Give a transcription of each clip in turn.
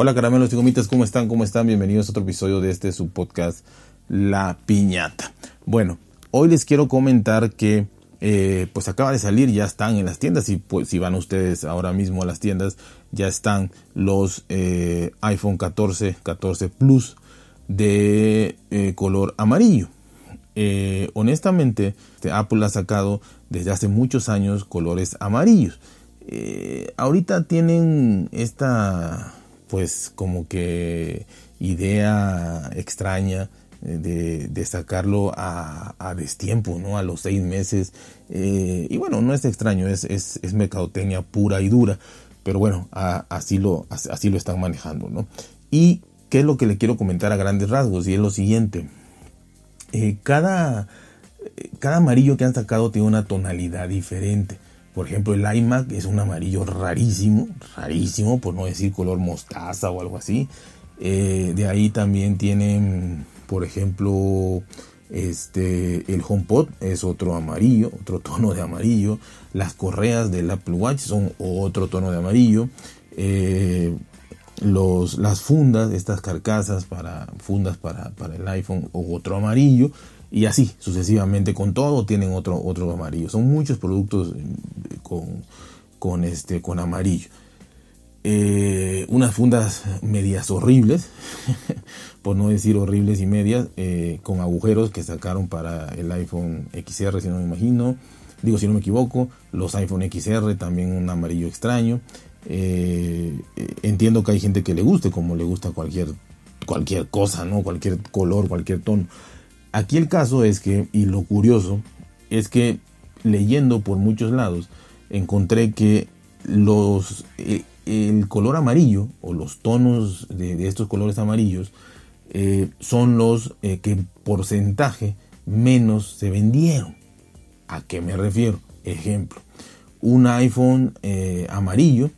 Hola caramelos y gomitas, ¿cómo están? ¿Cómo están? Bienvenidos a otro episodio de este su podcast La Piñata. Bueno, hoy les quiero comentar que eh, pues acaba de salir, ya están en las tiendas y pues si van ustedes ahora mismo a las tiendas ya están los eh, iPhone 14, 14 Plus de eh, color amarillo. honestamente, este, Apple ha sacado desde hace muchos años colores amarillos. ahorita tienen esta pues como que idea extraña de, de sacarlo a, a, destiempo, ¿no? A los seis meses. Eh, y bueno, no es extraño, es, es, es mercadotecnia pura y dura. Pero bueno, así, lo, así lo están manejando, ¿no? Y qué es lo que le quiero comentar a grandes rasgos, y es lo siguiente. Eh, cada, cada amarillo que han sacado tiene una tonalidad diferente. Por ejemplo, el iMac es un amarillo rarísimo, rarísimo, por no decir color mostaza o algo así. Eh, de ahí también tienen, por ejemplo, este, el HomePod es otro amarillo, otro tono de amarillo. Las correas del Apple Watch son otro tono de amarillo. Eh, los, las fundas, estas carcasas para fundas para, para el iPhone, otro amarillo y así sucesivamente con todo tienen otro otro amarillo. Son muchos productos eh, con, con este con amarillo. Eh, unas fundas medias horribles por no decir horribles y medias eh, con agujeros que sacaron para el iPhone XR si no me imagino. Digo si no me equivoco los iPhone XR también un amarillo extraño. Entiendo que hay gente que le guste como le gusta cualquier cualquier cosa no cualquier color cualquier tono Aquí el caso es que, y lo curioso, es que leyendo por muchos lados, encontré que los, eh, el color amarillo o los tonos de, estos colores amarillos eh, son los eh, que en porcentaje menos se vendieron. ¿A qué me refiero? Ejemplo, un iPhone amarillo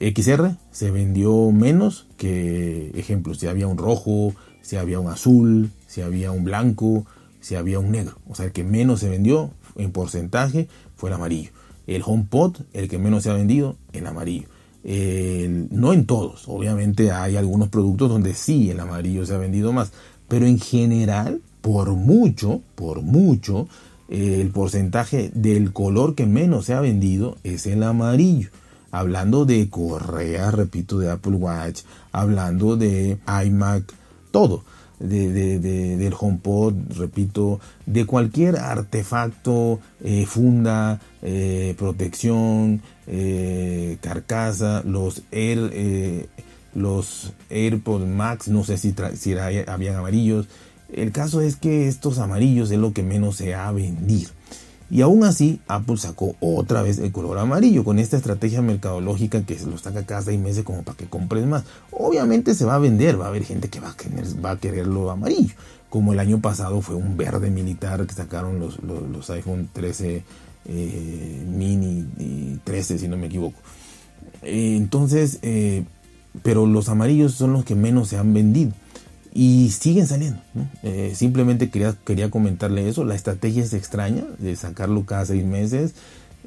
XR se vendió menos que, ejemplo, si había un rojo, si había un azul, si había un blanco, si había un negro. O sea, el que menos se vendió en porcentaje fue el amarillo. El HomePod, el que menos se ha vendido, el amarillo. no en todos, obviamente hay algunos productos donde sí el amarillo se ha vendido más, pero en general, por mucho, por mucho, el porcentaje del color que menos se ha vendido es el amarillo. Hablando de correas, repito, de Apple Watch, hablando de iMac, todo de, del HomePod, repito, de cualquier artefacto, eh, funda, eh, protección, eh, carcasa, los Air, los AirPods Max, no sé si, si habían amarillos. El caso es que estos amarillos es lo que menos se ha vendido. Y aún así, Apple sacó otra vez el color amarillo con esta estrategia mercadológica que se lo saca cada seis meses como para que compres más. Obviamente se va a vender, va a haber gente que va a, querer, quererlo amarillo. Como el año pasado fue un verde militar que sacaron los, los, iPhone 13 eh, mini y 13 si no me equivoco. Eh, entonces, eh, pero los amarillos son los que menos se han vendido y siguen saliendo. Eh, simplemente quería, quería comentarle eso. La estrategia es extraña de sacarlo cada seis meses.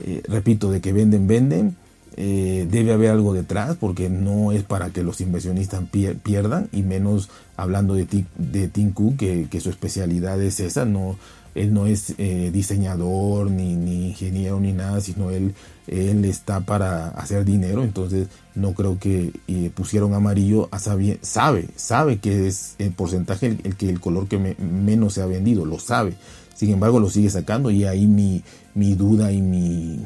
Eh, repito, de que venden, venden. Eh, debe haber algo detrás porque no es para que los inversionistas pierdan y menos hablando de, de Tim que, que, su especialidad es esa, no, él no es eh, diseñador ni, ni, ingeniero ni nada, sino él, él está para hacer dinero, entonces no creo que eh, pusieron amarillo, a sabe, sabe, sabe que es el porcentaje el, que el color que menos se ha vendido, lo sabe, sin embargo lo sigue sacando y ahí mi, mi duda y mi,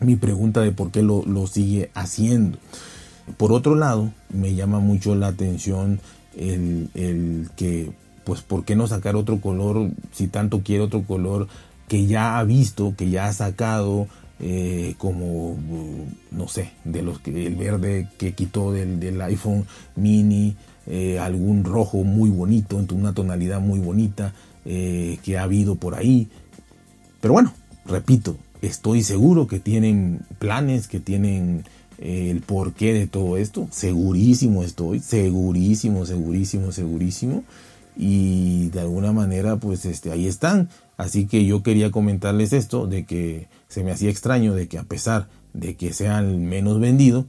mi pregunta de por qué lo, lo sigue haciendo. Por otro lado, me llama mucho la atención el, el que pues ¿por qué no sacar otro color si tanto quiere otro color que ya ha visto, que ya ha sacado, eh, como, no sé, de los que el verde que quitó del, iPhone mini, eh, algún rojo muy bonito, una tonalidad muy bonita eh, que ha habido por ahí. Pero bueno, repito, estoy seguro que tienen planes, que tienen el porqué de todo esto. Segurísimo estoy, segurísimo, segurísimo, segurísimo y de alguna manera pues este ahí están así que yo quería comentarles esto de que se me hacía extraño de que a pesar de que sean menos vendido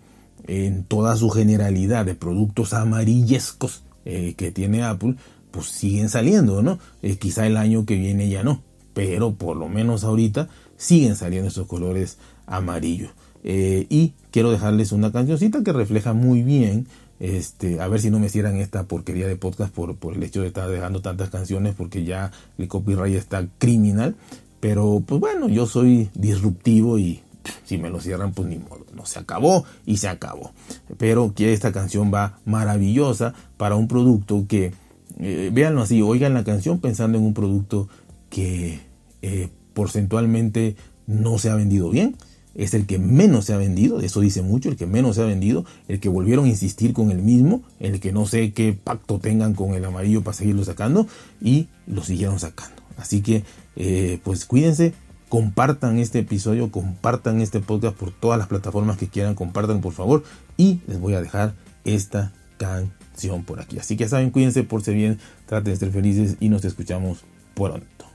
en toda su generalidad de productos amarillescos eh, que tiene Apple, pues siguen saliendo, ¿no? Eh, quizá el año que viene ya no, pero por lo menos ahorita siguen saliendo esos colores amarillos. Eh, y quiero dejarles una cancioncita que refleja muy bien, este, a ver si no me cierran esta porquería de podcast por, el hecho de estar dejando tantas canciones, porque ya el copyright está criminal. Pero pues bueno, yo soy disruptivo y si me lo cierran, pues ni modo, no se acabó y se acabó. Pero que esta canción va maravillosa para un producto que, eh, véanlo así, oigan la canción pensando en un producto que eh, porcentualmente no se ha vendido bien. Es el que menos se ha vendido, eso dice mucho, el que menos se ha vendido, el que volvieron a insistir con el mismo, el que no sé qué pacto tengan con el amarillo para seguirlo sacando y lo siguieron sacando. Así que, eh, pues cuídense, compartan este episodio, compartan este podcast por todas las plataformas que quieran, compartan por favor y les voy a dejar esta canción por aquí. Así que saben, cuídense, por ser bien, traten de ser felices y nos escuchamos pronto.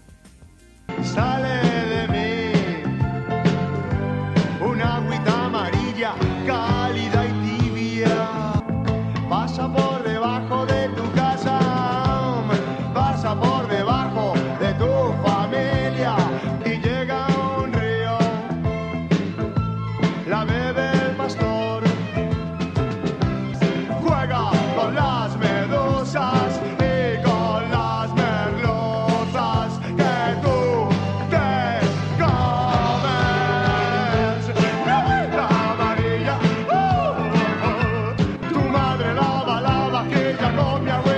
Colombia.